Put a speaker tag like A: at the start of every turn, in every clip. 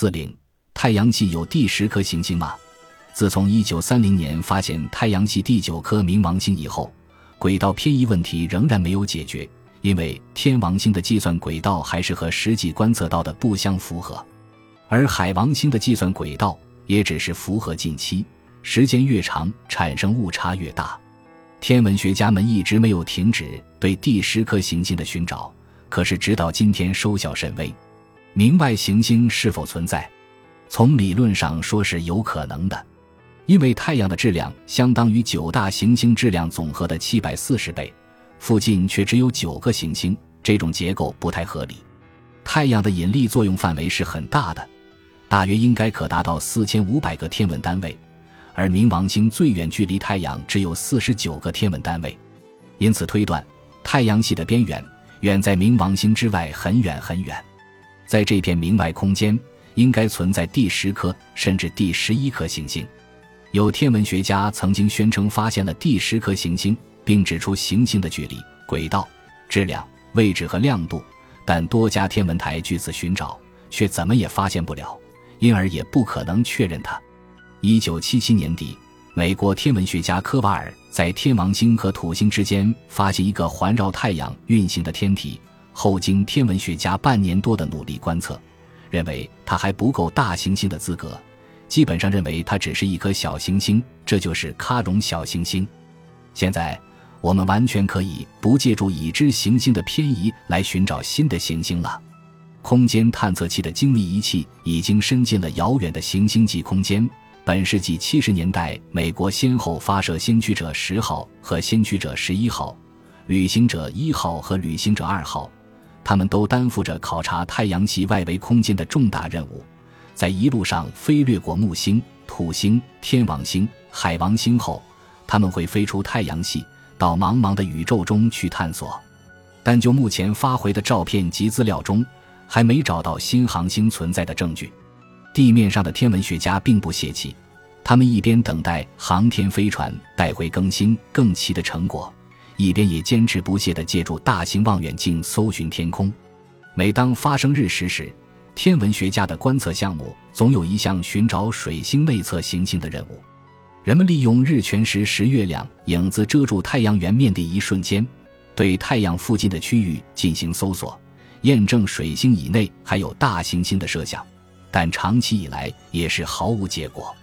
A: 四零，太阳系有第十颗行星吗？自从一九三零年发现太阳系第九颗冥王星以后，轨道偏移问题仍然没有解决，因为天王星的计算轨道还是和实际观测到的不相符合，而海王星的计算轨道也只是符合近期，时间越长，产生误差越大。天文学家们一直没有停止对第十颗行星的寻找，可是直到今天收效甚微。明外行星是否存在？从理论上说是有可能的，因为太阳的质量相当于九大行星质量总和的七百四十倍，附近却只有九个行星，这种结构不太合理。太阳的引力作用范围是很大的，大约应该可达到四千五百个天文单位。而冥王星最远距离太阳只有四十九个天文单位，因此推断太阳系的边缘远在冥王星之外很远很远。在这片明外空间，应该存在第十颗甚至第十一颗行星。有天文学家曾经宣称发现了第十颗行星，并指出行星的距离、轨道、质量、位置和亮度，但多家天文台据此寻找，却怎么也发现不了，因而也不可能确认它。一九七七年底，美国天文学家科瓦尔在天王星和土星之间发现一个环绕太阳运行的天体。后经天文学家半年多的努力观测，认为它还不够大行星的资格，基本上认为它只是一颗小行星，这就是喀戎小行星。现在，我们完全可以不借助已知行星的偏移来寻找新的行星了。空间探测器的精密仪器已经伸进了遥远的行星际空间。本世纪七十年代，美国先后发射先驱者十号和先驱者十一号、旅行者一号和旅行者二号，他们都担负着考察太阳系外围空间的重大任务。在一路上飞掠过木星、土星、天王星、海王星后，他们会飞出太阳系，到茫茫的宇宙中去探索。但就目前发回的照片及资料中，还没找到新行星存在的证据。地面上的天文学家并不泄气，他们一边等待航天飞船带回更新更齐的成果，一边也坚持不懈地借助大型望远镜搜寻天空。每当发生日食时，天文学家的观测项目总有一项寻找水星内侧行星的任务。人们利用日全食时月亮影子遮住太阳圆面的一瞬间，对太阳附近的区域进行搜索，验证水星以内还有大行星的设想。但长期以来也是毫无结果。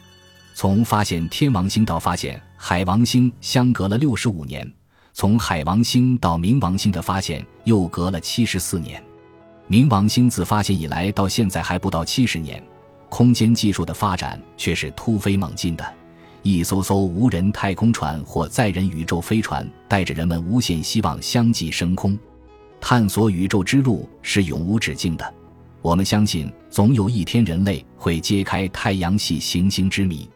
A: 从发现天王星到发现海王星，相隔了六十五年；从海王星到冥王星的发现，又隔了七十四年。冥王星自发现以来到现在还不到七十年，空间技术的发展却是突飞猛进的。一艘艘无人太空船或载人宇宙飞船，带着人们无限希望相继升空。探索宇宙之路是永无止境的。我们相信，总有一天人类会揭开太阳系行星之谜。